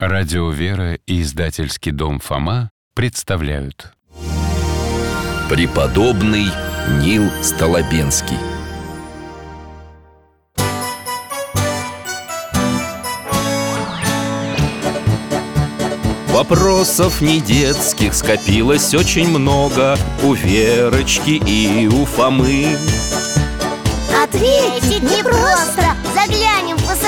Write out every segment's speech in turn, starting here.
Радио «Вера» и издательский дом «Фома» представляют. Преподобный Нил Столобенский Вопросов не детских скопилось очень много У Верочки и у Фомы. Ответить непросто Заглянем по-соседски К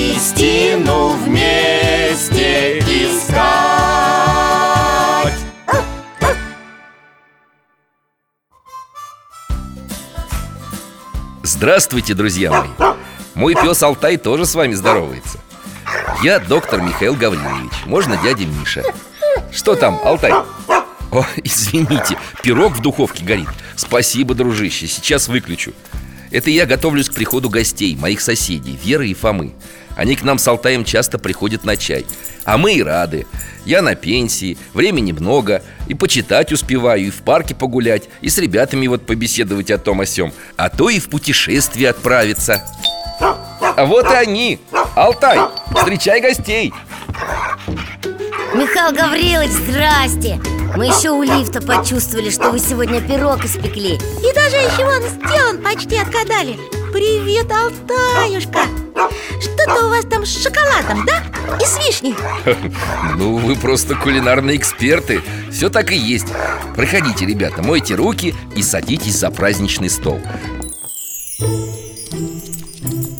истину вместе искать. Здравствуйте, друзья мои! Мой пес Алтай тоже с вами здоровается. Я доктор Михаил Гаврилович, можно дядя Миша. Что там, Алтай? О, извините, пирог в духовке горит. Спасибо, дружище, сейчас выключу. Это я готовлюсь к приходу гостей, моих соседей, Веры и Фомы Они к нам с Алтаем часто приходят на чай. А мы и рады. Я на пенсии, времени много. И почитать успеваю, и в парке погулять И с ребятами вот побеседовать о том о сём. А то и в путешествие отправиться. А вот и они. Алтай, встречай гостей. Михаил Гаврилович, здрасте. Мы еще у лифта почувствовали, что вы сегодня пирог испекли. И даже еще он сделан, почти отгадали. Привет, Алтаюшка Что-то у вас там с шоколадом, да? И с вишней Ну, вы просто кулинарные эксперты Все так и есть Проходите, ребята, мойте руки и садитесь за праздничный стол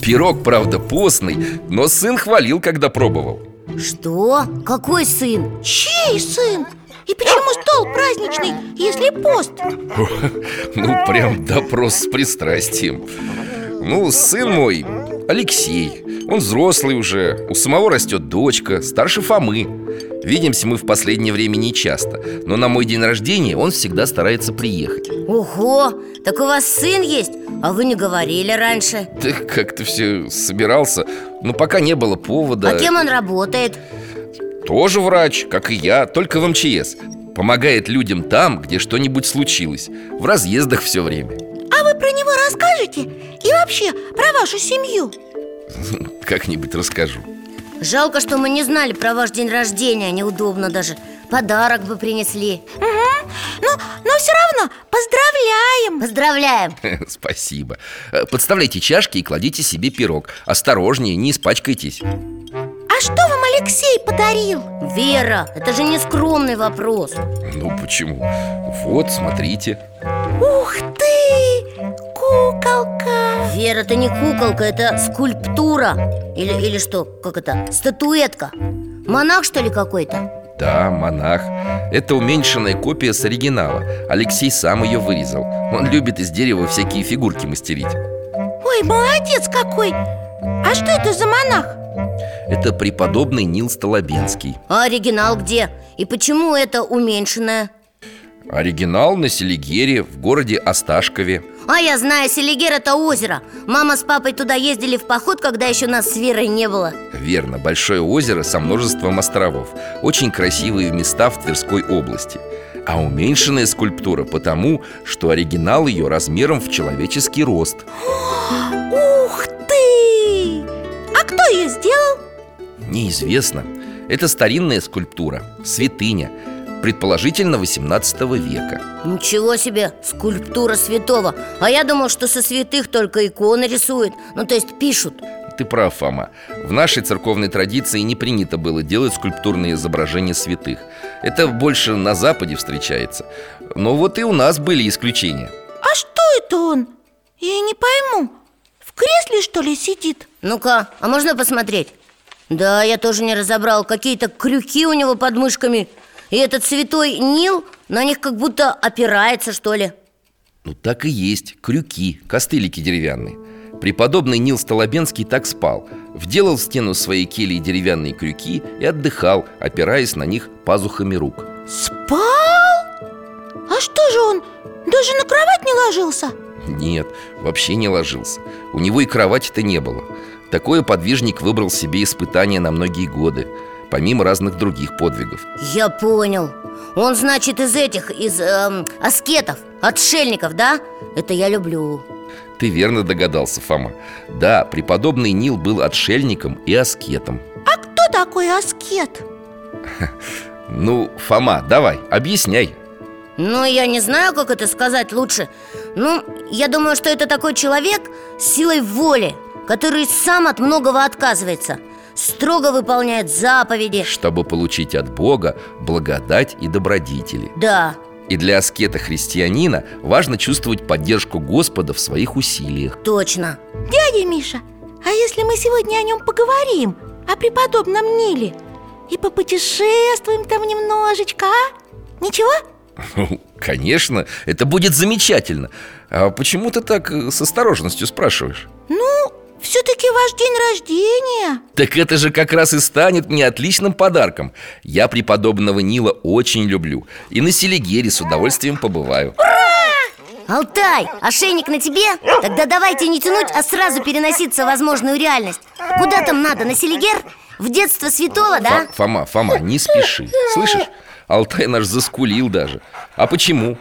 Пирог, правда, постный, но сын хвалил, когда пробовал Что? Какой сын? Чей сын? И почему стол праздничный, если пост? Ну, прям допрос с пристрастием Ну, сын мой, Алексей. Он взрослый уже, у самого растет дочка, старше Фомы. Видимся мы в последнее время не часто Но на мой день рождения он всегда старается приехать. Ого, так у вас сын есть? А вы не говорили раньше. Ты как-то все собирался? Но пока не было повода. А кем он работает? Тоже врач, как и я, только в МЧС. Помогает людям там, где что-нибудь случилось. В разъездах все время расскажете? И вообще, про вашу семью? Как-нибудь расскажу Жалко, что мы не знали про ваш день рождения Неудобно даже Подарок бы принесли Угу. Ну, но все равно поздравляем Поздравляем Спасибо Э, Подставляйте чашки и кладите себе пирог Осторожнее, не испачкайтесь А что вам Алексей подарил? Вера, это же не скромный вопрос Ну почему? Вот, смотрите Ух ты! Куколка! Вера, это не куколка, это скульптура Или, или что, как это, статуэтка Монах, что ли, какой-то? Да, монах Это уменьшенная копия с оригинала Алексей сам ее вырезал Он любит из дерева всякие фигурки мастерить Ой, молодец какой! А что это за монах? Это преподобный Нил Столобенский А оригинал где? И почему это уменьшенное? Оригинал на Селигере в городе Осташкове А я знаю, Селигер это озеро. Мама с папой туда ездили в поход, когда еще нас с Верой не было. Верно, большое озеро со множеством островов. Очень красивые места в Тверской области. А уменьшенная скульптура потому, что оригинал ее размером в человеческий рост. Ух ты! А кто ее сделал? Неизвестно. Это старинная скульптура, святыня Предположительно 18 века. Ничего себе, скульптура святого. А я думал, что со святых только иконы рисуют. Ну, то есть пишут. Ты прав, Фома. В нашей церковной традиции не принято было делать скульптурные изображения святых. Это больше на Западе встречается. Но вот и у нас были исключения. А что это он? Я не пойму. В кресле, что ли, сидит? Ну-ка, а можно посмотреть? Да, я тоже не разобрал. Какие-то крюки у него под мышками И этот святой Нил на них как будто опирается, что ли. Ну так и есть, крюки, костылики деревянные. Преподобный Нил Столобенский так спал. Вделал в стену своей кельи деревянные крюки И отдыхал, опираясь на них пазухами рук. Спал? А что же он, даже на кровать не ложился? Нет, вообще не ложился. У него и кровати-то не было. Такое подвижник выбрал себе испытание на многие годы Помимо разных других подвигов. Я понял. Он, значит, из этих, из эм, аскетов, отшельников, да? Это я люблю. Ты верно догадался, Фома. Да, преподобный Нил был отшельником и аскетом. А кто такой аскет? Ну, Фома, давай, объясняй. Ну, я не знаю, как это сказать лучше. Ну, я думаю, что это такой человек с силой воли Который сам от многого отказывается Строго выполняет заповеди Чтобы получить от Бога благодать и добродетели Да, И для аскета-христианина важно чувствовать поддержку Господа в своих усилиях точно Дядя Миша, а если мы сегодня о нем поговорим? О преподобном Ниле И попутешествуем там немножечко, а? Ничего? Ну, Конечно, это будет замечательно А почему ты так э, с осторожностью спрашиваешь? Ну, все-таки ваш день рождения Так это же как раз и станет мне отличным подарком Я преподобного Нила очень люблю И на Селигере с удовольствием побываю Алтай, ошейник на тебе? Тогда давайте не тянуть, а сразу переноситься в возможную реальность Куда там надо, на Селигер? В детство святого, да? Фо- Фома, Фома, не спеши Слышишь? Алтай наш заскулил даже А почему?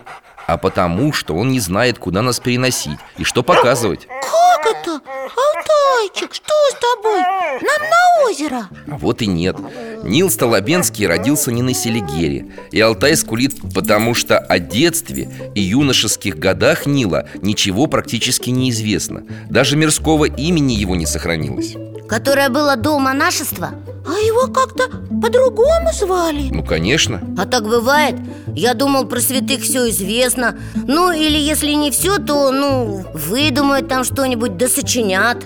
А потому, что он не знает, куда нас переносить И что показывать Как это? Алтайчик, что с тобой? Нам на озеро А вот и нет Нил Столобенский родился не на Селигере И Алтай скулит, потому что о детстве и юношеских годах Нила Ничего практически не известно Даже мирского имени его не сохранилось Которое было до монашества? А его как-то по-другому звали Ну, конечно А так бывает? Я думал, про святых все известно Ну, или если не все, то, ну, выдумают там что-нибудь, да сочинят.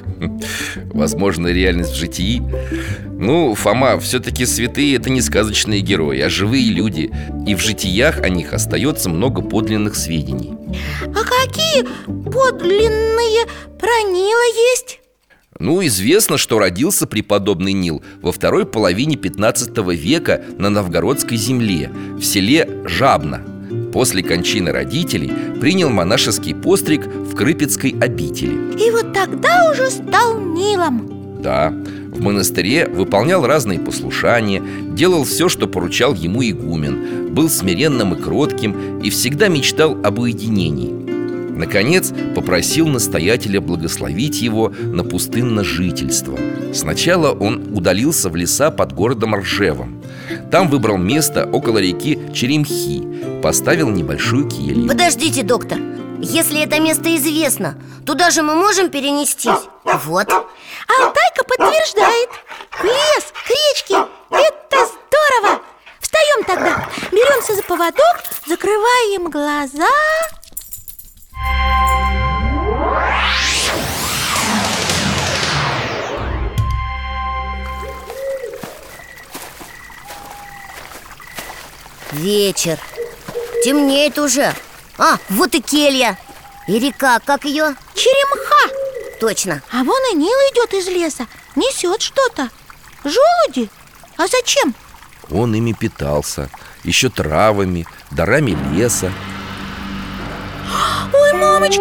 Возможно, реальность в житии. Ну, Фома, все-таки святые это не сказочные герои, а живые люди. И в житиях о них остается много подлинных сведений. А какие подлинные про Нила есть? Ну, известно, что родился преподобный Нил во второй половине 15 века на новгородской земле, в селе Жабно После кончины родителей принял монашеский постриг в Крыпецкой обители. И вот тогда уже стал Нилом. Да, в монастыре выполнял разные послушания Делал все, что поручал ему игумен Был смиренным и кротким И всегда мечтал об уединении. Наконец, попросил настоятеля благословить его на пустынное жительство Сначала он удалился в леса под городом Ржевом Там выбрал место около реки Черемхи. Поставил небольшую келью. Подождите, доктор. Если это место известно, туда же мы можем перенестись? Вот. Алтайка подтверждает. В лес, к речке. Это здорово! Встаем тогда. Беремся за поводок Закрываем глаза Вечер Темнеет уже А, вот и келья И река, как ее? Черемха Точно А вон и Нил идет из леса Несет что-то Желуди? А зачем? Он ими питался Еще травами, дарами леса Ой, мамочки,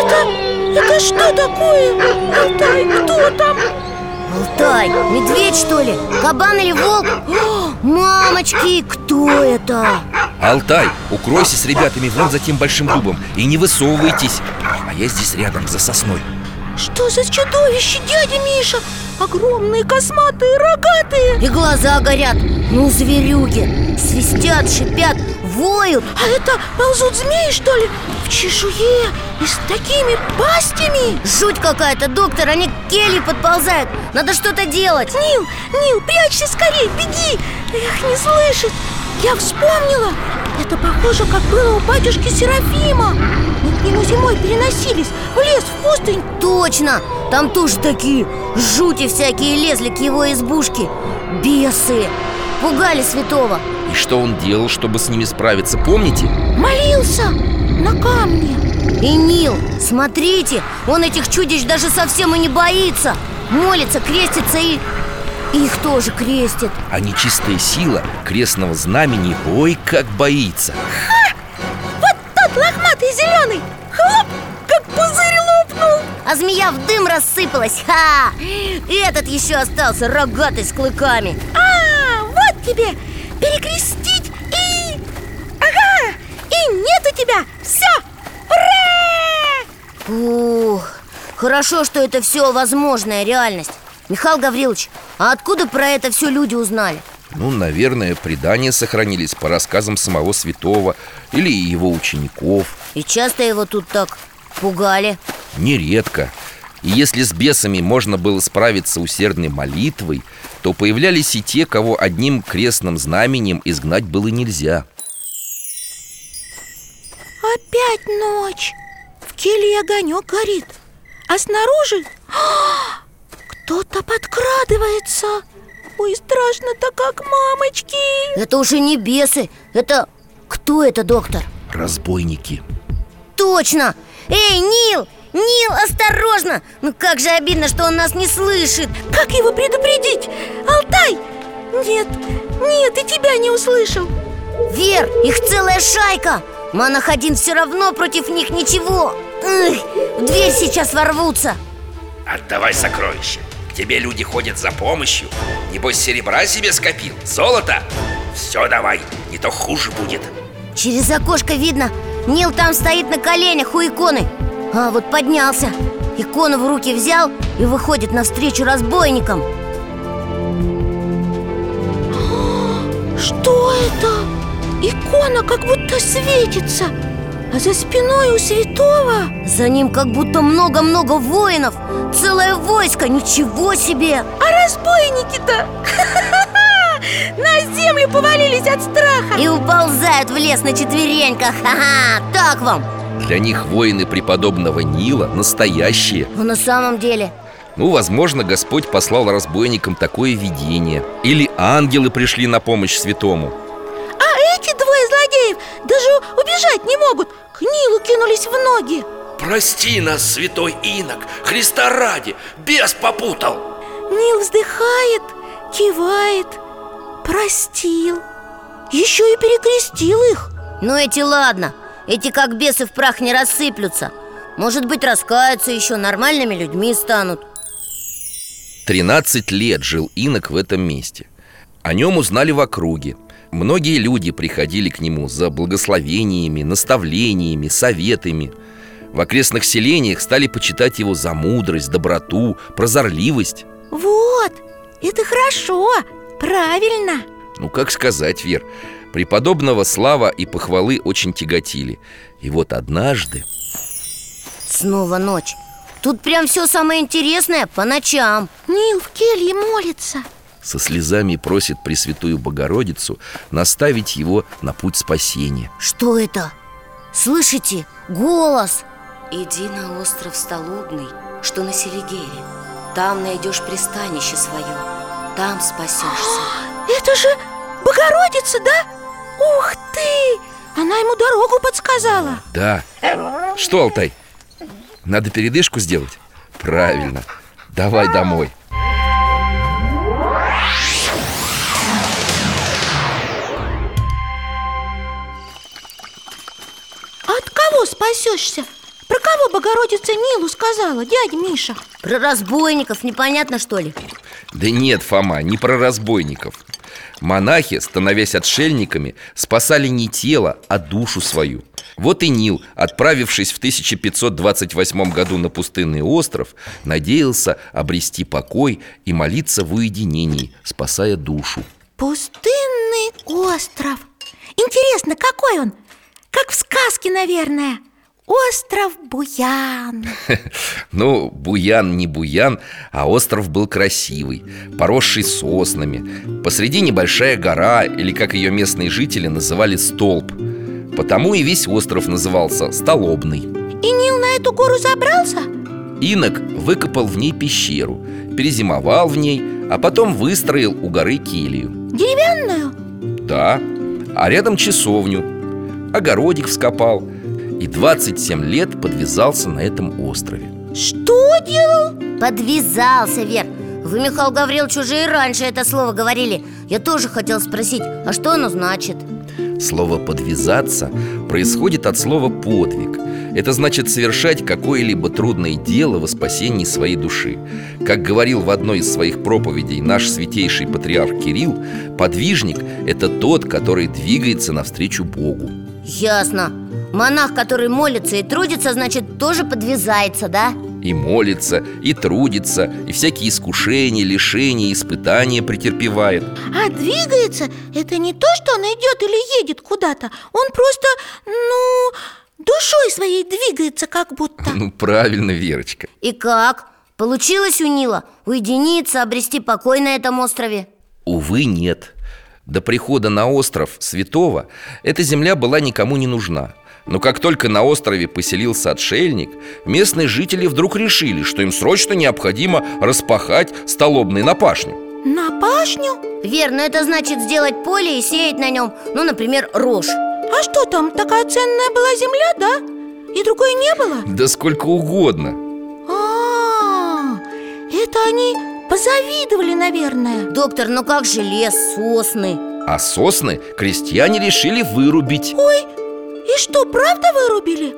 это, это что такое? Алтай, кто там? Алтай, медведь что ли? Кабан или волк? О, мамочки, кто это? Алтай, укройся с ребятами вон за тем большим дубом И не высовывайтесь А я здесь рядом, за сосной Что за чудовище, дядя Миша? Огромные, косматые, рогатые И глаза горят Ну, зверюги Свистят, шипят, воют. А это ползут змеи, что ли? В чешуе и с такими пастями? Жуть какая-то, доктор, они к келье подползают. Надо что-то делать. Нил, Нил, прячься скорее, беги. Эх, не слышит. Я вспомнила. Это похоже, как было у батюшки Серафима. Мы к нему зимой переносились В лес, в пустынь. Точно, там тоже такие жути всякие лезли к его избушке. Бесы. Пугали святого И что он делал, чтобы с ними справиться, помните? Молился на камне. И Нил, смотрите, он этих чудищ даже совсем и не боится. Молится, крестится и... их тоже крестит. А нечистая сила крестного знамени. Ой, как боится. Вот тот лохматый зеленый. Хлоп, как пузырь лопнул. А змея в дым рассыпалась. Ха! Этот еще остался рогатый с клыками. А, вот тебе перекрестить и... Ага, и нет у тебя. Все, ура! Ух, хорошо, что это все возможная реальность. Михаил Гаврилович, а откуда про это все люди узнали? Ну, наверное, предания сохранились по рассказам самого святого Или его учеников. И часто его тут так пугали? Нередко И если с бесами можно было справиться усердной молитвой То появлялись и те, кого одним крестным знаменем изгнать было нельзя Опять ночь В келье огонек горит А снаружи а, кто-то подкрадывается Ой, страшно-то как мамочки Это уже не бесы, это... Кто это, доктор? Разбойники Точно! Эй, Нил! Нил, осторожно! Ну как же обидно, что он нас не слышит! Как его предупредить? Алтай! Нет, нет, и тебя не услышал. Вер, их целая шайка! Монах один все равно против них ничего! Эх, В дверь сейчас ворвутся! Отдавай сокровища. К тебе люди ходят за помощью. Небось серебра себе скопил, золото? Все давай, не то хуже будет. Через окошко видно Нил там стоит на коленях у иконы А вот поднялся. Икону в руки взял и выходит навстречу разбойникам. Что это? Икона как будто светится А за спиной у святого? За ним как будто много-много воинов Целое войско, ничего себе! А разбойники-то? На землю повалились от страха! И уползают в лес на четвереньках Ха-ха, так вам Для них воины преподобного Нила настоящие. Но на самом деле. Ну, возможно, Господь послал разбойникам такое видение. Или ангелы пришли на помощь святому. А эти двое злодеев даже убежать не могут. К Нилу кинулись в ноги. Прости нас, святой инок, Христа ради, бес попутал. Нил вздыхает, кивает Простил Еще и перекрестил их. Ну эти ладно Эти как бесы в прах не рассыплются. Может быть раскаются еще Нормальными людьми станут. 13 лет жил инок в этом месте. О нем узнали в округе. Многие люди приходили к нему за благословениями, наставлениями, советами. В окрестных селениях стали почитать его за мудрость, доброту, прозорливость. Вот, это хорошо, правильно. Ну, как сказать, Вер Преподобного слава и похвалы очень тяготили. И вот однажды Снова ночь. Тут прям все самое интересное по ночам. Нил в келье молится. со слезами просит Пресвятую Богородицу наставить его на путь спасения. Что это? Слышите? Голос! Иди на остров Столобный, что на Селигере. Там найдешь пристанище свое Там спасешься Это же Богородица, да? Ух ты! Она ему дорогу подсказала Да Что, Алтай? Надо передышку сделать? Правильно Давай домой от кого спасешься? Про кого Богородица Нилу сказала, дядя Миша? Про разбойников непонятно что ли? Да нет, Фома, не про разбойников Монахи, становясь отшельниками, спасали не тело, а душу свою. Вот и Нил, отправившись в 1528 году на пустынный остров Надеялся обрести покой и молиться в уединении, спасая душу. Пустынный остров. Интересно, какой он? Как в сказке, наверное Остров Буян. Ну, Буян не Буян, а остров был красивый Поросший соснами. Посреди небольшая гора, или как ее местные жители называли столб. Потому и весь остров назывался Столобный И Нил на эту гору забрался? Инок выкопал в ней пещеру Перезимовал в ней, а потом выстроил у горы келью. Деревянную? Да, а рядом часовню. Огородик вскопал и 27 лет подвязался на этом острове. Что делал? Подвязался, Вер. Вы, Михаил Гаврилович, уже и раньше это слово говорили. Я тоже хотел спросить, а что оно значит? Слово «подвязаться» происходит от слова «подвиг» Это значит совершать какое-либо трудное дело во спасении своей души. Как говорил в одной из своих проповедей наш святейший патриарх Кирилл Подвижник – это тот, который двигается навстречу Богу. Ясно Монах, который молится и трудится, значит, тоже подвязается, да? И молится, и трудится, и всякие искушения, лишения, испытания претерпевает. А двигается – это не то, что он идет или едет куда-то? Он просто, ну, душой своей двигается как будто. Ну, правильно, Верочка. И как? Получилось у Нила уединиться, обрести покой на этом острове? Увы, нет. До прихода на остров Святого эта земля была никому не нужна но как только на острове поселился отшельник, местные жители вдруг решили, что им срочно необходимо распахать столобный на пашню. На пашню? Верно, это значит сделать поле и сеять на нем, ну, например, рожь А что там, такая ценная была земля, да? И другой не было? Да сколько угодно А, это они позавидовали, наверное Доктор, ну как же лес, сосны? А сосны крестьяне решили вырубить Ой, и что, правда вырубили?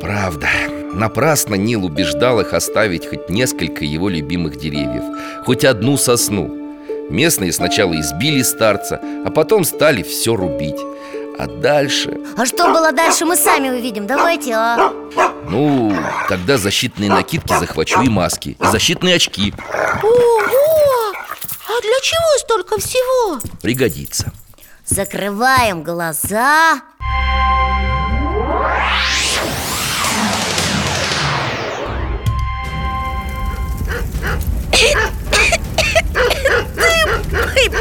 Правда Напрасно Нил убеждал их оставить хоть несколько его любимых деревьев Хоть одну сосну Местные сначала избили старца, а потом стали все рубить А дальше... А что было дальше, мы сами увидим Давайте, а? Ну, тогда защитные накидки захвачу и маски И защитные очки Ого! А для чего столько всего? Пригодится Закрываем глаза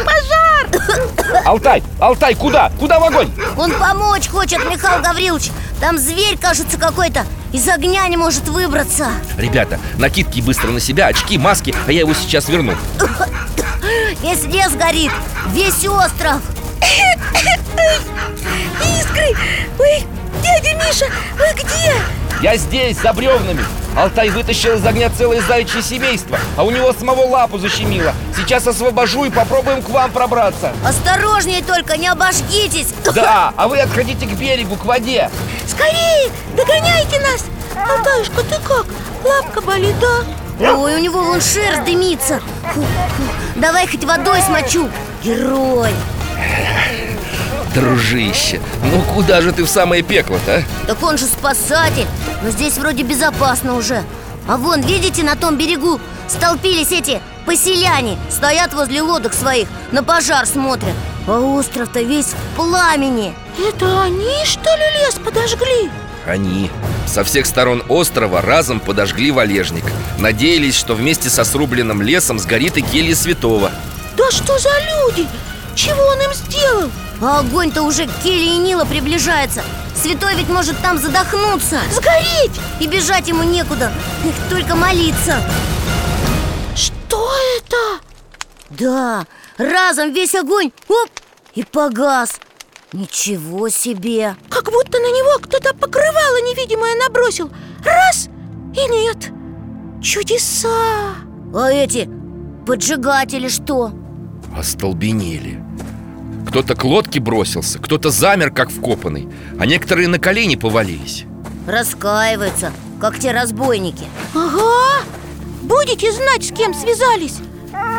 пожар! Алтай, Алтай, куда? Куда в огонь? Он помочь хочет, Михаил Гаврилович Там зверь, кажется, какой-то Из огня не может выбраться Ребята, накидки быстро на себя, очки, маски А я его сейчас верну Весь лес горит, весь остров Искры! Ой, дядя Миша, вы где? Я здесь, за бревнами Алтай вытащил из огня целое заячье семейство А у него самого лапу защемило Сейчас освобожу и попробуем к вам пробраться Осторожнее только, не обожгитесь Да, а вы отходите к берегу, к воде Скорее, догоняйте нас! Алтаюшка, ты как? Лапка болит, да? Ой, у него вон шерсть дымится Фу, фу. Давай хоть водой смочу Герой Дружище, ну куда же ты в самое пекло-то, а? Так он же спасатель. Но здесь вроде безопасно уже. А вон, видите, на том берегу Столпились эти поселяне. Стоят возле лодок своих На пожар смотрят. А остров-то весь в пламени. Это они, что ли, лес подожгли? Они. Со всех сторон острова разом подожгли валежник. Надеялись, что вместе со срубленным лесом сгорит и келья святого. Да что за люди? Чего он им сделал? А огонь-то уже к Келли и Нила приближается. Святой ведь может там задохнуться. Сгореть! И бежать ему некуда. Их только молиться. Что это? Да, разом весь огонь. Оп, и погас. Ничего себе. Как будто на него кто-то покрывало невидимое набросил. Раз и нет. Чудеса! А эти поджигатели что? Остолбенели Кто-то к лодке бросился, кто-то замер, как вкопанный А некоторые на колени повалились. Раскаиваются, как те разбойники. Ага! Будете знать, с кем связались?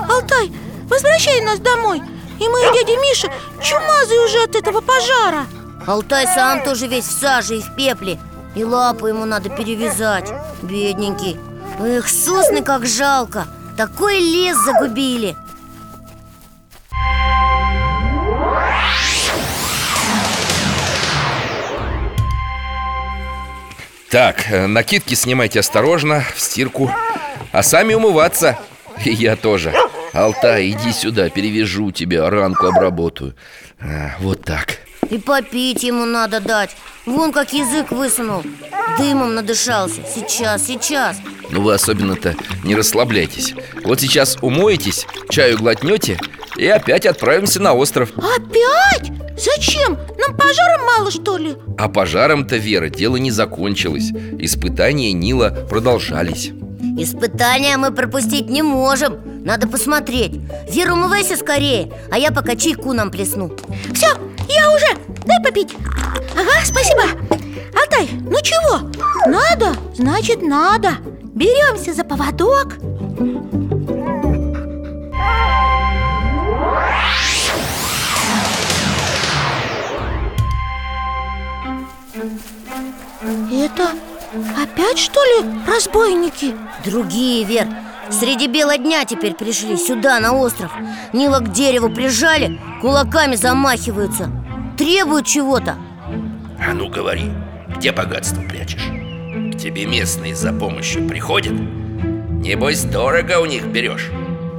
Алтай, возвращай нас домой И мы дядя Миша чумазые уже от этого пожара. Алтай сам тоже весь в саже и в пепле И лапу ему надо перевязать Бедненький. Эх, сосны как жалко Такой лес загубили Так, э, накидки снимайте осторожно, в стирку. А сами умываться. И я тоже. Алтай, иди сюда, перевяжу тебя, ранку обработаю. А, Вот так. И попить ему надо дать. Вон как язык высунул. Дымом надышался. Сейчас, сейчас. Ну вы особенно-то не расслабляйтесь. Вот сейчас умоетесь, чаю глотнете И опять отправимся на остров. Опять? Зачем? Нам пожаром мало, что ли? А пожаром-то, Вера, дело не закончилось. Испытания Нила продолжались. Испытания мы пропустить не можем. Надо посмотреть. Вера, умывайся скорее А я пока чайку нам плесну. Все, я уже, дай попить. Ага, спасибо. Алтай, ну чего? Надо, значит надо. Беремся за поводок Это опять что ли разбойники? Другие, Вер Среди бела дня теперь пришли сюда, на остров Нила к дереву прижали, кулаками замахиваются Требуют чего-то А ну говори, где богатство прячешь? К тебе местные за помощью приходят? Небось, дорого у них берешь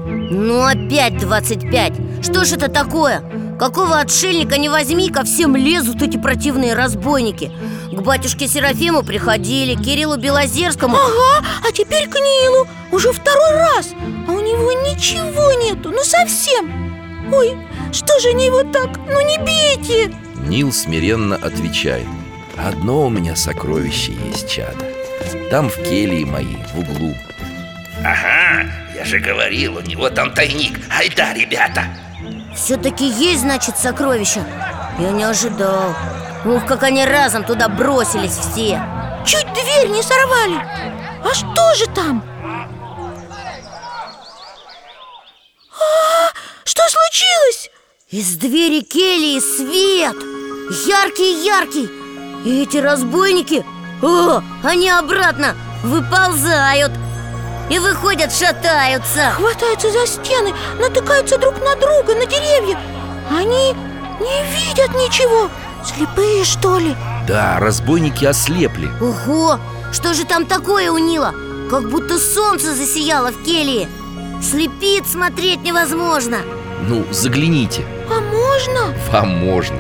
Ну опять 25 Что ж это такое? Какого отшельника не возьми, ко всем лезут эти противные разбойники. К батюшке Серафиму приходили, Кириллу Белозерскому. Ага, а теперь к Нилу. Уже второй раз. А у него ничего нету, ну совсем. Ой, что же они его так? Ну не бейте. Нил смиренно отвечает. Одно у меня сокровище есть, чада. Там в келье моей, в углу. Ага, я же говорил, у него там тайник. Айда, ребята Все-таки есть, значит, сокровища. Я не ожидал. Ух, как они разом туда бросились все. Чуть дверь не сорвали. А что же там? А, что случилось? Из двери кельи свет. Яркий-яркий И эти разбойники О, они обратно выползают И выходят, шатаются. Хватаются за стены, натыкаются друг на друга, на деревья. Они не видят ничего. Слепые, что ли? Да, разбойники ослепли. Ого, что же там такое у Нила? Как будто солнце засияло в келье. Слепит, смотреть невозможно. Ну, загляните. А можно? Вам можно.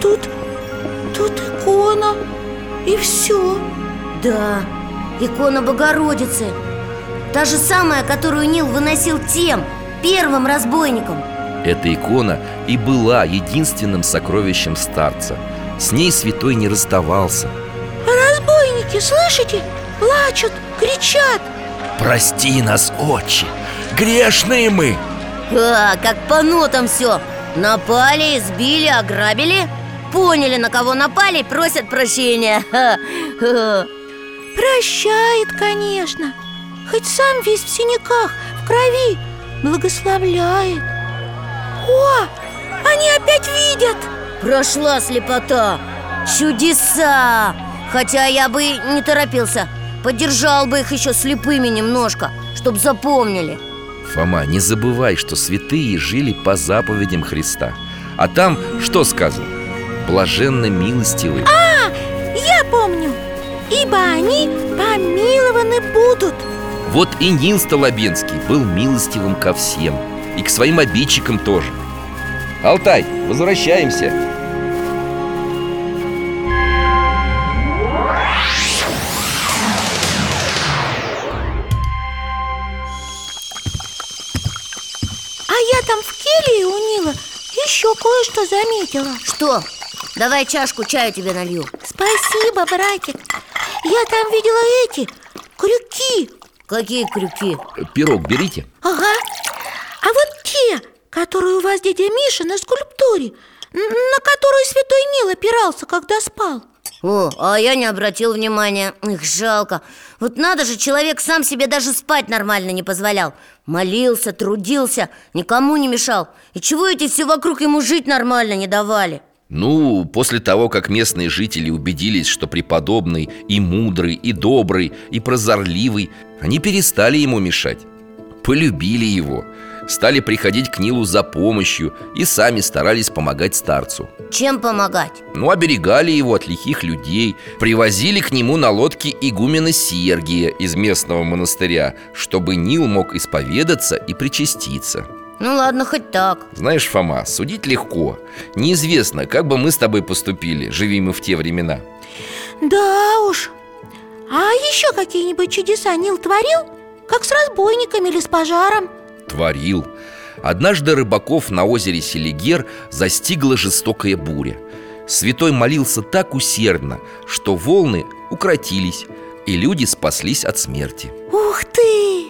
Тут, тут икона И все Да, икона Богородицы. Та же самая, которую Нил выносил тем, первым разбойником. Эта икона и была единственным сокровищем старца. С ней святой не расставался. Разбойники, слышите? Плачут, кричат. Прости нас, отче, грешные мы. А, как по нотам все Напали, избили, ограбили. Поняли, на кого напали, просят прощения. Ха-ха. Прощает, конечно. Хоть сам весь в синяках, в крови. Благословляет. О, они опять видят. Прошла слепота. Чудеса. Хотя я бы не торопился. Поддержал бы их еще слепыми немножко Чтоб запомнили. Фома, не забывай, что святые жили по заповедям Христа. А там что сказано? Блаженно милостивы Я помню Ибо они помилованы будут. Вот и Нил Столобенский был милостивым ко всем И к своим обидчикам тоже. Алтай, возвращаемся. А я там в келье у Нила еще кое-что заметила. Что? Давай чашку чаю тебе налью. Спасибо, братик Я там видела эти крюки. Какие крюки? Пирог берите. Ага. А вот те, которые у вас дядя Миша на скульптуре На которую святой Нил опирался, когда спал. О, а я не обратил внимания. Их жалко. Вот надо же, человек сам себе даже спать нормально не позволял. Молился, трудился, никому не мешал. И чего эти все вокруг ему жить нормально не давали? Ну, после того, как местные жители убедились, что преподобный и мудрый, и добрый, и прозорливый Они перестали ему мешать. Полюбили его Стали приходить к Нилу за помощью И сами старались помогать старцу. Чем помогать? Ну, оберегали его от лихих людей Привозили к нему на лодке игумена Сергия из местного монастыря Чтобы Нил мог исповедаться и причаститься Ну ладно, хоть так. Знаешь, Фома, судить легко. Неизвестно, как бы мы с тобой поступили, живи мы в те времена. Да уж. А еще какие-нибудь чудеса Нил творил? Как с разбойниками или с пожаром? Творил. Однажды рыбаков на озере Селигер застигла жестокая буря. Святой молился так усердно, что волны укротились, и люди спаслись от смерти. Ух ты!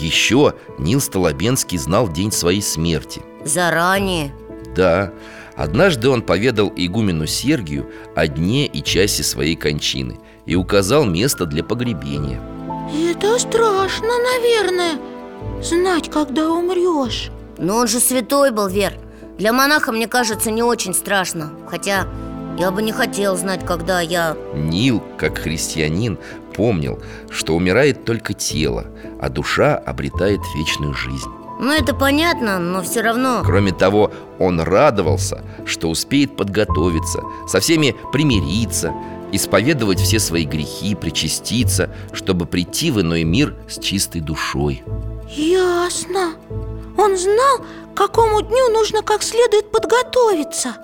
Еще Нил Столобенский знал день своей смерти Заранее? Да, однажды он поведал игумену Сергию о дне и часе своей кончины И указал место для погребения. Это страшно, наверное. Знать, когда умрешь Но он же святой был, Вер. Для монаха, мне кажется, не очень страшно. Хотя я бы не хотел знать, когда я... Нил, как христианин, помнил, что умирает только тело, а душа обретает вечную жизнь. Ну, это понятно, но все равно... Кроме того, он радовался, что успеет подготовиться, со всеми примириться, исповедовать все свои грехи, причаститься, чтобы прийти в иной мир с чистой душой. Ясно Он знал, к какому дню нужно как следует подготовиться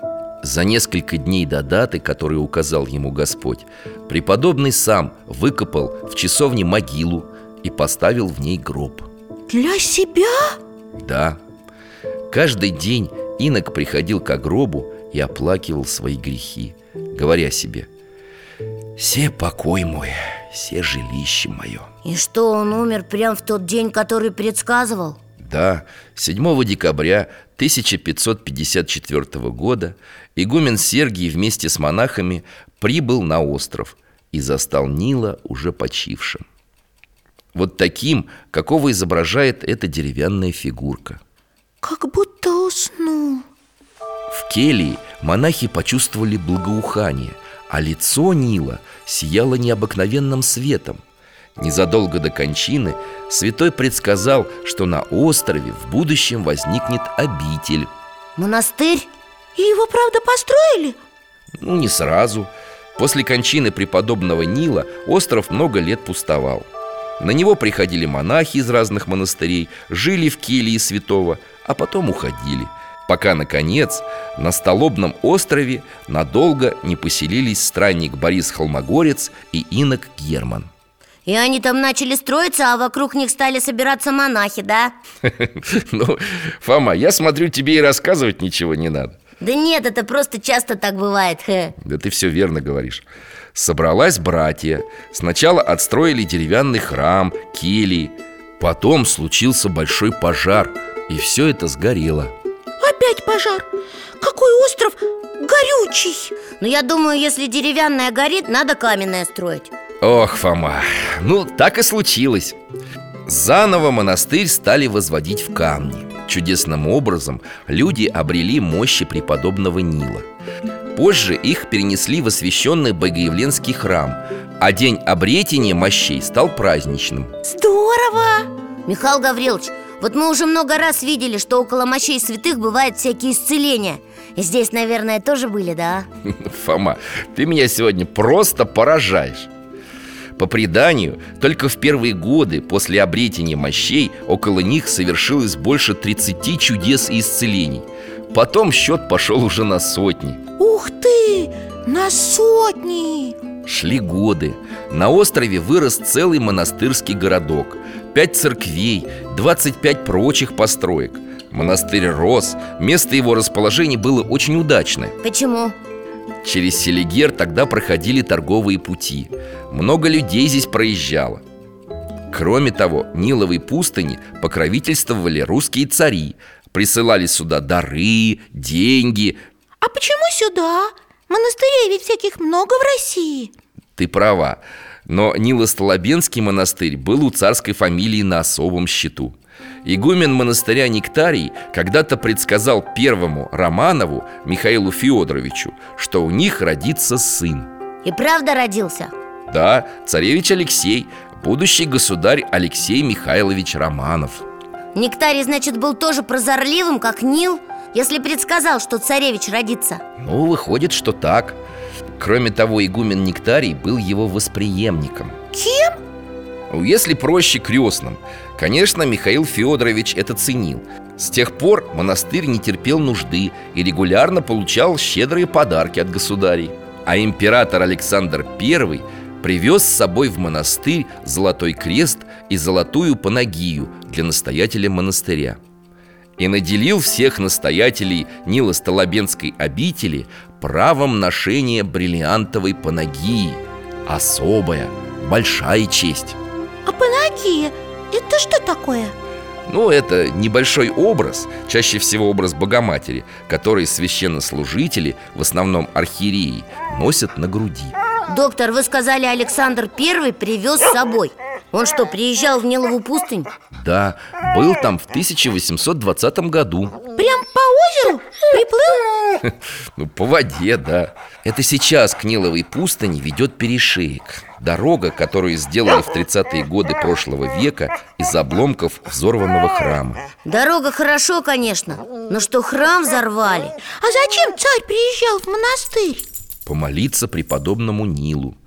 За несколько дней до даты, которую указал ему Господь, преподобный сам выкопал в часовне могилу и поставил в ней гроб. Для себя? Да, каждый день инок приходил к гробу и оплакивал свои грехи, говоря себе «Се покой мой, се жилище мое». И что, он умер прямо в тот день, который предсказывал? Да, 7 декабря 1554 года игумен Сергий вместе с монахами прибыл на остров и застал Нила уже почившим. Вот таким, какого изображает эта деревянная фигурка. Как будто уснул В келии монахи почувствовали благоухание, а лицо Нила сияло необыкновенным светом. Незадолго до кончины святой предсказал, что на острове в будущем возникнет обитель. Монастырь? И его правда построили? Ну, не сразу. После кончины преподобного Нила остров много лет пустовал. На него приходили монахи из разных монастырей, жили в келье святого, а потом уходили Пока, наконец, на Столобном острове надолго не поселились странник Борис Холмогорец и инок Герман И они там начали строиться, а вокруг них стали собираться монахи, да? Ну, Фома, я смотрю, тебе и рассказывать ничего не надо Да нет, это просто часто так бывает хе. Да ты все верно говоришь. Собралась братья Сначала отстроили деревянный храм, келии Потом случился большой пожар И все это сгорело. Опять пожар? Какой остров горючий! Но я думаю, если деревянная горит, надо каменное строить. Ох, Фома, ну так и случилось. Заново монастырь стали возводить в камне Чудесным образом люди обрели мощи преподобного Нила Позже их перенесли в освященный Богоявленский храм А день обретения мощей стал праздничным Здорово! Михаил Гаврилович, вот мы уже много раз видели, что около мощей святых бывают всякие исцеления И здесь, наверное, тоже были, да? Фома, ты меня сегодня просто поражаешь по преданию, только в первые годы после обретения мощей около них совершилось больше 30 чудес и исцелений. Потом счет пошел уже на сотни. Ух ты! На сотни! Шли годы. На острове вырос целый монастырский городок. Пять церквей, 25 прочих построек. Монастырь рос, место его расположения было очень удачное. Почему? Через Селигер тогда проходили торговые пути Много людей здесь проезжало Кроме того, Ниловой пустыни покровительствовали русские цари Присылали сюда дары, деньги А почему сюда? Монастырей ведь всяких много в России Ты права Но Нило-Столобенский монастырь был у царской фамилии на особом счету Игумен монастыря Нектарий когда-то предсказал первому Романову Михаилу Федоровичу, что у них родится сын. И правда родился? Да, царевич Алексей, будущий государь Алексей Михайлович Романов. Нектарий, значит, был тоже прозорливым, как Нил, если предсказал, что царевич родится Ну, выходит, что так. Кроме того, игумен Нектарий был его восприемником. Кем? Ну, Если проще, крестным Конечно, Михаил Федорович это ценил С тех пор монастырь не терпел нужды И регулярно получал щедрые подарки от государей А император Александр I привез с собой в монастырь золотой крест и золотую панагию для настоятеля монастыря. И наделил всех настоятелей Нило-Столобенской обители правом ношения бриллиантовой панагии. Особая, большая честь. А панагия – это что такое? Ну, это небольшой образ, чаще всего образ Богоматери Который священнослужители, в основном архиереи, носят на груди Доктор, вы сказали, Александр Первый привез с собой Он что, приезжал в Нилову пустынь? Да, был там в 1820 году Прям по озеру? Приплыл? Ну, по воде, да Это сейчас к Ниловой пустыне ведет перешеек Дорога, которую сделали в 30-е годы прошлого века Из обломков взорванного храма Дорога хорошо, конечно Но что храм взорвали А зачем царь приезжал в монастырь? Помолиться преподобному Нилу.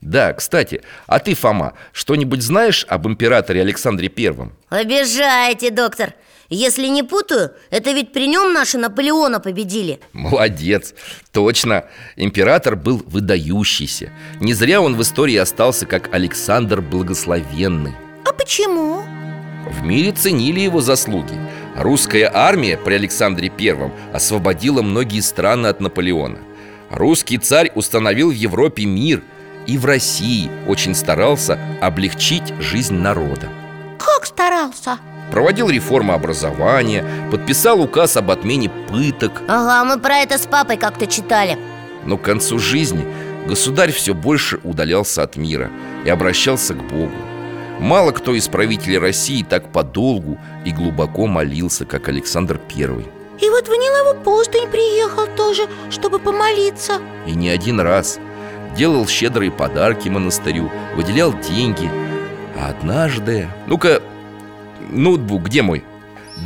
Да, кстати, а ты, Фома, что-нибудь знаешь об императоре Александре Первом? Обижаете, доктор. Если не путаю, это ведь при нем наши Наполеона победили. Молодец, точно. Император был выдающийся. Не зря он в истории остался как Александр Благословенный. А почему? В мире ценили его заслуги. Русская армия при Александре Первом освободила многие страны от Наполеона Русский царь установил в Европе мир И в России очень старался облегчить жизнь народа. Как старался? Проводил реформы образования Подписал указ об отмене пыток. Ага, мы про это с папой как-то читали. Но к концу жизни государь все больше удалялся от мира И обращался к Богу. Мало кто из правителей России так подолгу и глубоко молился, как Александр Первый И вот в Нилову пустынь приехал тоже, чтобы помолиться. И не один раз. Делал щедрые подарки монастырю Выделял деньги. А однажды... Ну-ка, ноутбук где мой?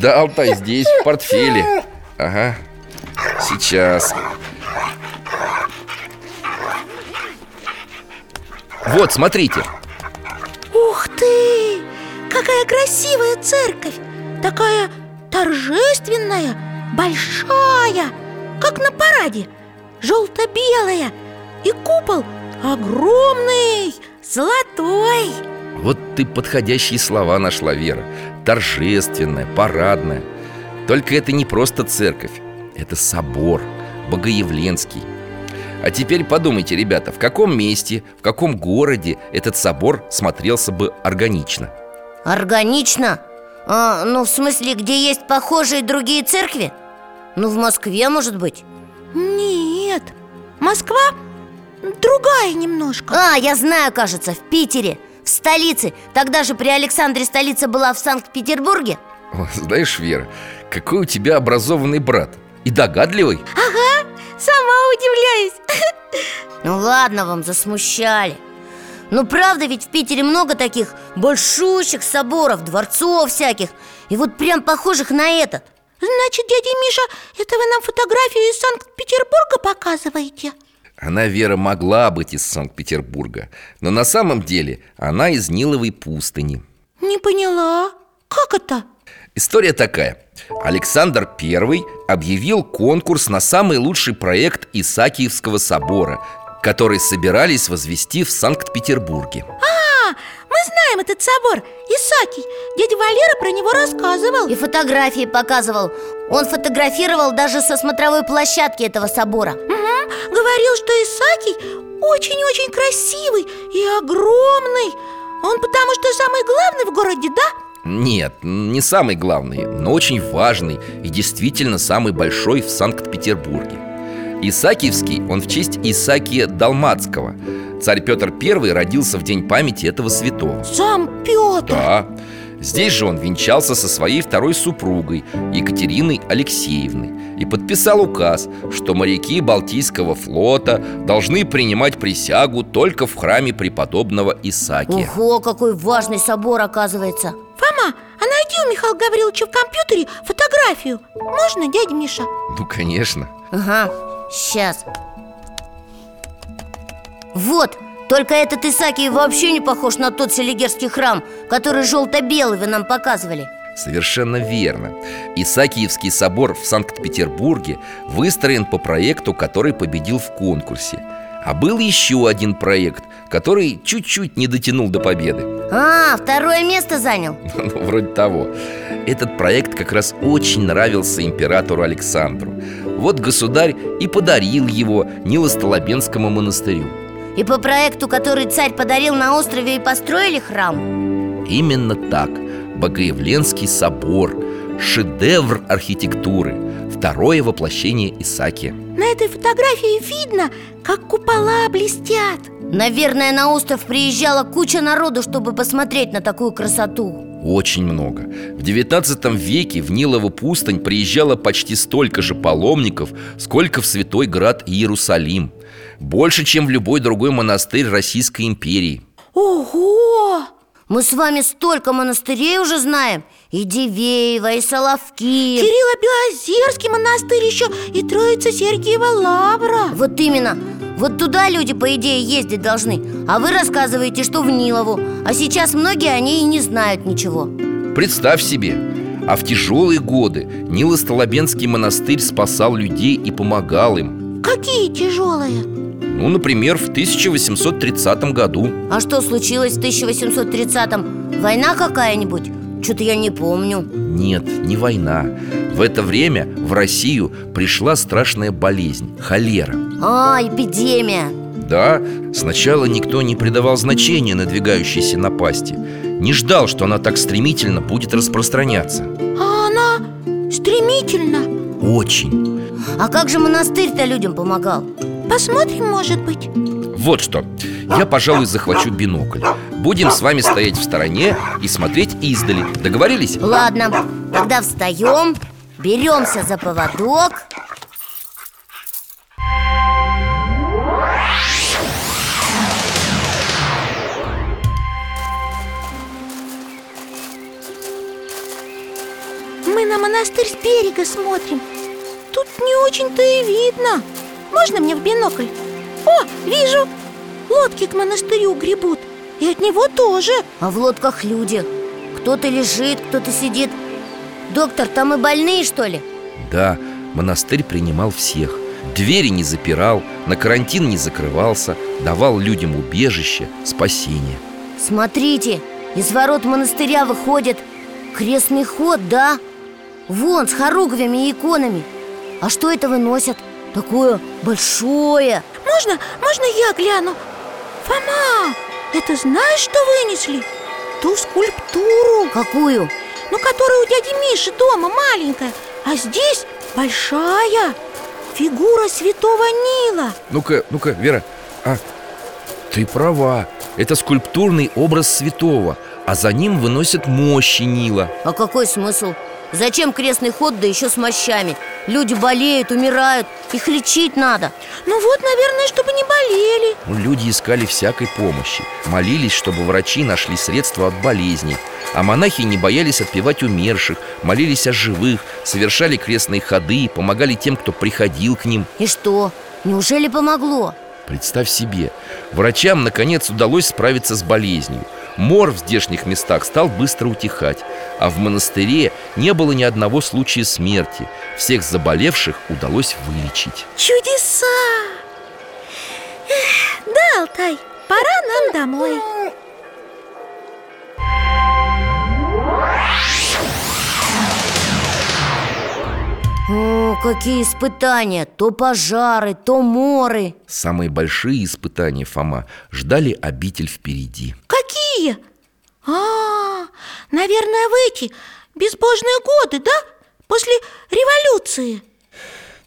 Да, Алтай, здесь, в портфеле. Ага, сейчас. Вот, смотрите. Ух ты! Какая красивая церковь! Такая торжественная, большая, как на параде Желто-белая И купол огромный, золотой. Вот ты подходящие слова нашла, Вера. Торжественная, парадная. Только это не просто церковь Это собор, Богоявленский. А теперь подумайте, ребята, в каком месте, в каком городе этот собор смотрелся бы органично? Органично? А, ну, в смысле, где есть похожие другие церкви? Ну, в Москве, может быть? Нет, Москва другая немножко. А, я знаю, кажется, в Питере В столице. Тогда же при Александре столица была в Санкт-Петербурге. О, Знаешь, Вера, какой у тебя образованный брат? И догадливый? Сама удивляюсь. Ну ладно вам, засмущали. Ну правда ведь в Питере много таких большущих соборов, дворцов всяких. И вот прям похожих на этот Значит, дядя Миша, это вы нам фотографию из Санкт-Петербурга показываете? Она, Вера, могла быть из Санкт-Петербурга Но на самом деле она из Ниловой пустыни Не поняла Как это? История такая Александр I объявил конкурс на самый лучший проект Исаакиевского собора Который собирались возвести в Санкт-Петербурге А, мы знаем этот собор. Исаакий Дядя Валера про него рассказывал. И фотографии показывал. Он фотографировал даже со смотровой площадки этого собора. Мгм, Говорил, что Исаакий очень-очень красивый и огромный. Он потому что самый главный в городе, да? Нет, не самый главный, но очень важный И действительно самый большой в Санкт-Петербурге. Исаакиевский он в честь Исаакия Далмацкого Царь Петр I родился в день памяти этого святого. Сам Петр Да, здесь же он венчался со своей второй супругой Екатериной Алексеевной И подписал указ, что моряки Балтийского флота Должны принимать присягу только в храме преподобного Исаакия. Ого, какой важный собор оказывается! Фома, а найди у Михаила Гавриловича в компьютере фотографию. Можно, дядя Миша? Ну, конечно. Ага, сейчас Вот, только этот Исаакий вообще не похож на тот Селигерский храм Который желто-белый вы нам показывали. Совершенно верно. Исаакиевский собор в Санкт-Петербурге выстроен по проекту, который победил в конкурсе. А был еще один проект, который чуть-чуть не дотянул до победы. А, второе место занял. Ну, вроде того. Этот проект как раз очень нравился императору Александру. Вот государь и подарил его Нило-Столобенскому монастырю И по проекту, который царь подарил на острове и построили храм? Именно так. Богоявленский собор. Шедевр архитектуры. Второе воплощение Исаки. На этой фотографии видно, как купола блестят. Наверное, на остров приезжала куча народу, чтобы посмотреть на такую красоту. Очень много. В 19 веке в Нилову пустынь приезжало почти столько же паломников Сколько в Святой Град Иерусалим Больше, чем в любой другой монастырь Российской империи. Ого! Мы с вами столько монастырей уже знаем. И Дивеево, и Соловки. Кирилло-Белозерский монастырь еще и Троица Сергиева Лавра. Вот именно. Вот туда люди, по идее, ездить должны. А вы рассказываете, что в Нилову. А сейчас многие о ней и не знают ничего. Представь себе. А в тяжелые годы Нило-Столобенский монастырь спасал людей и помогал им Какие тяжелые? Ну, например, в 1830 году. А что случилось в 1830-м? Война какая-нибудь? Что-то я не помню. Нет, не война. В это время в Россию пришла страшная болезнь – холера. А, эпидемия. Да, сначала никто не придавал значения надвигающейся напасти. Не ждал, что она так стремительно будет распространяться. А она стремительно? Очень А как же монастырь-то людям помогал? Посмотрим, может быть. Вот что, я, пожалуй, захвачу бинокль. Будем с вами стоять в стороне и смотреть издали. Договорились? Ладно, тогда встаем, беремся за поводок. Мы на монастырь с берега смотрим Тут не очень-то и видно Можно мне в бинокль? О, вижу! Лодки к монастырю гребут И от него тоже А в лодках люди Кто-то лежит, кто-то сидит Доктор, там и больные, что ли? Да, монастырь принимал всех Двери не запирал, на карантин не закрывался Давал людям убежище, спасение Смотрите, из ворот монастыря выходит крестный ход, да? Вон, с хоругвями и иконами А что это выносят? Такое большое Можно, можно я гляну? Фома, это знаешь, что вынесли? Ту скульптуру Какую? Ну, которая у дяди Миши дома маленькая А здесь большая Фигура святого Нила Ну-ка, ну-ка, Вера, а ты права Это скульптурный образ святого А за ним выносят мощи Нила А какой смысл? Зачем крестный ход, да еще с мощами? Люди болеют, умирают, их лечить надо Ну вот, наверное, чтобы не болели Ну, Люди искали всякой помощи Молились, чтобы врачи нашли средства от болезней А монахи не боялись отпевать умерших Молились о живых Совершали крестные ходы Помогали тем, кто приходил к ним И что? Неужели помогло? Представь себе, врачам наконец удалось справиться с болезнью Мор в здешних местах стал быстро утихать А в монастыре не было ни одного случая смерти. Всех заболевших удалось вылечить. Чудеса! Эх, да, Алтай, пора нам домой О, какие испытания! То пожары, то моры Самые большие испытания, Фома, ждали обитель впереди Какие? А, наверное, в эти безбожные годы, да? После революции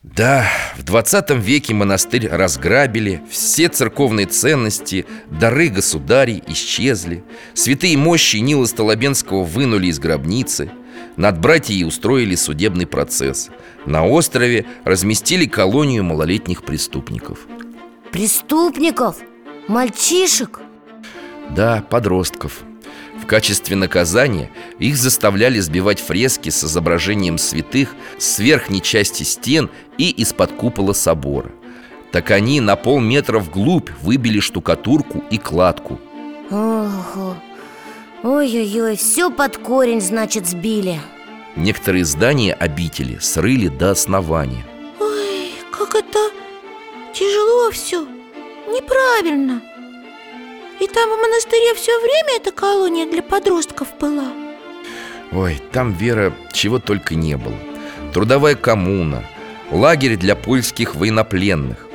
Да, в 20 веке монастырь разграбили Все церковные ценности, дары государей исчезли Святые мощи Нила Столобенского вынули из гробницы Над братьей устроили судебный процесс На острове разместили колонию малолетних преступников Преступников? Мальчишек? Да, подростков В качестве наказания их заставляли сбивать фрески с изображением святых С верхней части стен и из-под купола собора Так они на полметра вглубь выбили штукатурку и кладку Ого. Ой-ой-ой, все под корень, значит, сбили. Некоторые здания обители срыли до основания. Ой, как это тяжело все неправильно. И там в монастыре все время эта колония для подростков была? Ой, там, Вера, чего только не было. Трудовая коммуна, лагерь для польских военнопленных.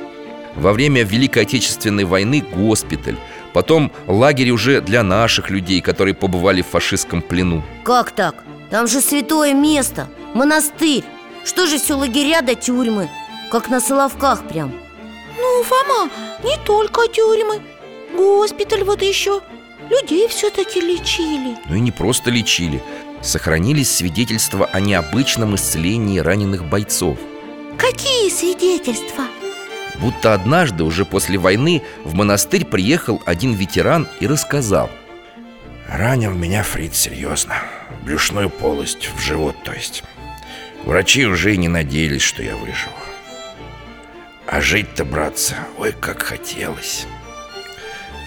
Во время Великой Отечественной войны госпиталь Потом лагерь уже для наших людей, которые побывали в фашистском плену. Как так? Там же святое место, монастырь. Что же все лагеря до тюрьмы? Как на Соловках прям. Ну, Фома, не только тюрьмы. Госпиталь вот еще. Людей все-таки лечили. Ну и не просто лечили. Сохранились свидетельства о необычном исцелении раненых бойцов. Какие свидетельства? Будто однажды, уже после войны, в монастырь приехал один ветеран и рассказал. Ранил меня Фрид серьезно. Брюшную полость, в живот то есть. Врачи уже и не надеялись, что я выживу. А жить-то, братцы, ой, как хотелось.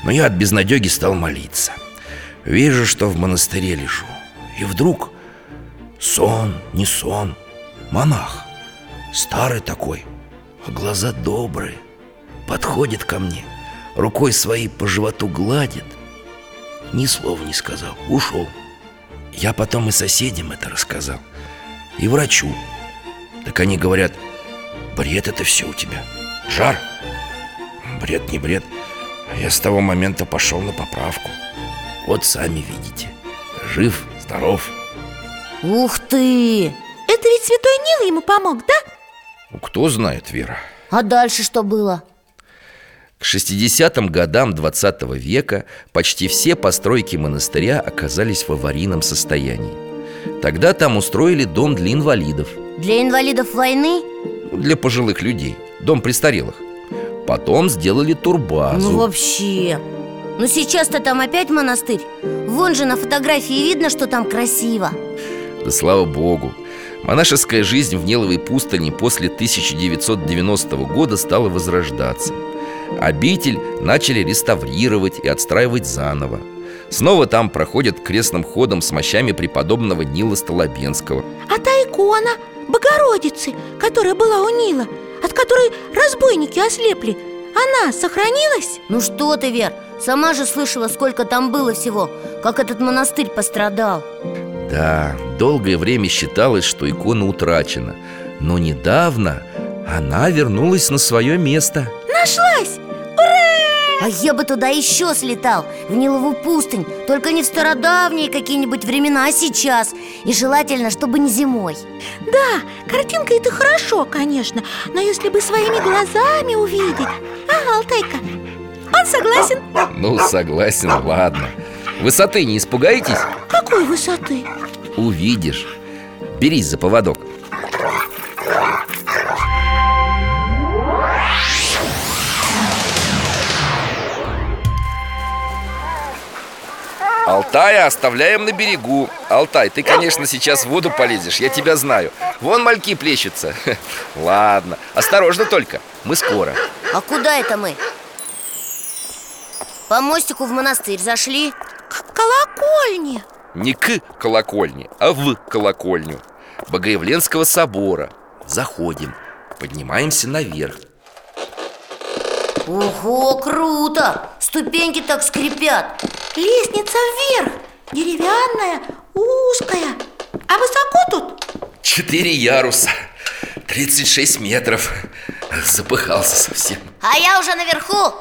Но я от безнадеги стал молиться. Вижу, что в монастыре лежу. И вдруг сон, не сон, монах. Старый такой, а глаза добрые Подходит ко мне Рукой своей по животу гладит. Ни слова не сказал, ушел. Я потом и соседям это рассказал И врачу. Так они говорят Бред это все у тебя. Жар Бред не бред. Я с того момента пошел на поправку. Вот сами видите. Жив, здоров Ух ты! Это ведь святой Нил ему помог, да? Кто знает, Вера? А дальше что было? К 60-м годам 20 века почти все постройки монастыря оказались в аварийном состоянии. Тогда там устроили дом для инвалидов. Для инвалидов войны? Для пожилых людей. Дом престарелых. Потом сделали турбазу. Ну вообще. Ну сейчас-то там опять монастырь. Вон же на фотографии видно, что там красиво. Да слава богу Монашеская жизнь в Неловой пустыне после 1990 года стала возрождаться. Обитель начали реставрировать и отстраивать заново. Снова там проходят крестным ходом с мощами преподобного Нила Столобенского. А та икона Богородицы, которая была у Нила От которой разбойники ослепли Она сохранилась? Ну что ты, Вер, сама же слышала, сколько там было всего Как этот монастырь пострадал Да, долгое время считалось, что икона утрачена Но недавно она вернулась на свое место. Нашлась! А я бы туда еще слетал, в Нилову пустынь Только не в стародавние какие-нибудь времена, а сейчас. И желательно, чтобы не зимой. Да, картинка это хорошо, конечно Но если бы своими глазами увидеть. Ага, Алтайка Он согласен. Ну, согласен, ладно Высоты не испугаетесь? Какой высоты? Увидишь. Берись за поводок. Алтая оставляем на берегу. Алтай, ты, конечно, сейчас в воду полезешь, я тебя знаю. Вон мальки плещутся. Ладно, осторожно только, мы скоро. А куда это мы? По мостику в монастырь зашли К колокольне. Не к колокольне, а в колокольню Богоявленского собора. Заходим, поднимаемся наверх. Ого, круто! Ступеньки так скрипят. Лестница вверх Деревянная, узкая. А высоко тут? Четыре яруса 36 метров. Запыхался совсем. А я уже наверху.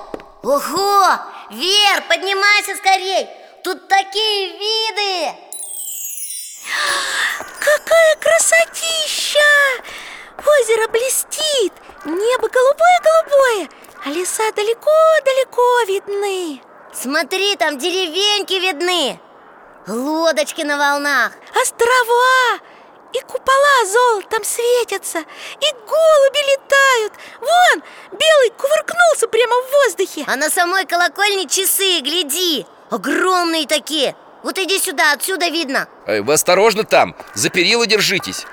Ого! Вер, поднимайся скорей Тут такие виды! Какая красотища! Озеро блестит, небо голубое-голубое А леса далеко-далеко видны! Смотри, там деревеньки видны! Лодочки на волнах! Острова! И купола золотом светятся! И голуби летают! Вон, белый кувыркнулся прямо в воздухе! А на самой колокольне часы, гляди Огромные такие. Вот иди сюда, отсюда видно. Эй, Вы осторожно там, за перила держитесь.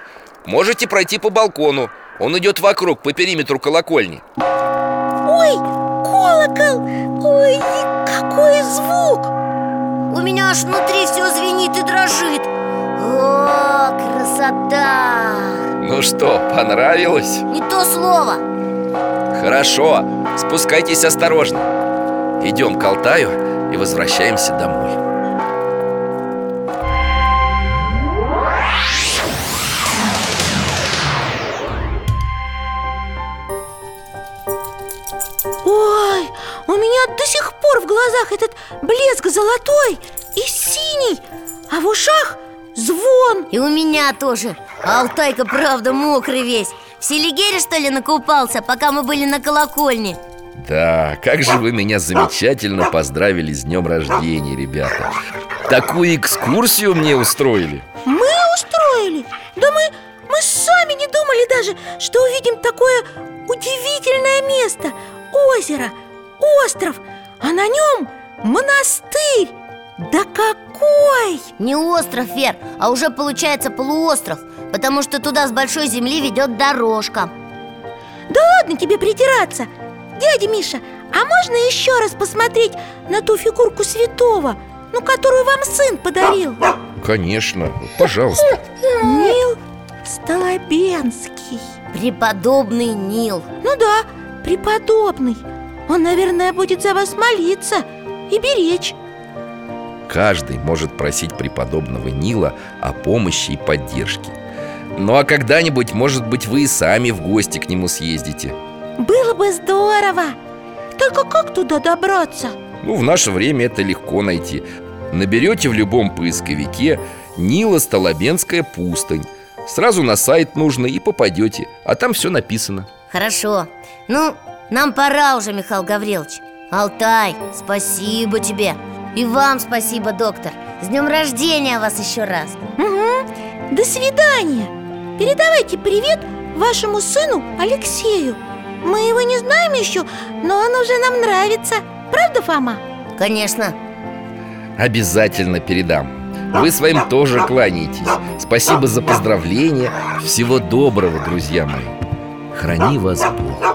Можете пройти по балкону. Он идет вокруг, по периметру колокольни. Ой, колокол! Ой, какой звук! У меня аж внутри все звенит и дрожит. О, красота! Ну что, понравилось? Не то слово. Хорошо, спускайтесь осторожно Идем к Алтаю и возвращаемся домой. Ой, у меня до сих пор в глазах этот блеск золотой и синий А в ушах звон. И у меня тоже. Алтайка правда мокрый весь. В Селигере, что ли, накупался, пока мы были на колокольне? Да, как же вы меня замечательно поздравили с днем рождения, ребята. Такую экскурсию мне устроили. Мы устроили? Да мы, мы сами не думали даже, что увидим такое удивительное место. Озеро, остров, а на нем монастырь. Да какой! Не остров, Вер, а уже получается полуостров Потому что туда с большой земли ведет дорожка. Да ладно тебе притираться Дядя Миша, а можно еще раз посмотреть на ту фигурку святого Ну, которую вам сын подарил? Конечно, пожалуйста. Нил Столобенский. Преподобный Нил. Ну да, преподобный. Он, наверное, будет за вас молиться и беречь. Каждый может просить преподобного Нила о помощи и поддержке. Ну а когда-нибудь, может быть, вы и сами в гости к нему съездите Было бы здорово! Только как туда добраться? Ну, в наше время это легко найти. Наберете в любом поисковике Нила Столобенская пустынь Сразу на сайт нужно и попадете А там все написано. Хорошо. Ну, нам пора уже, Михаил Гаврилович. Алтай, спасибо тебе. И вам спасибо, доктор. С днем рождения вас еще раз. Угу, до свидания. Передавайте привет вашему сыну Алексею Мы его не знаем еще, но он уже нам нравится. Правда, Фома? Конечно. Обязательно передам. Вы своим тоже кланяетесь Спасибо за поздравления. Всего доброго, друзья мои. Храни вас Бог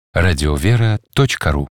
дети.радиовера.ру.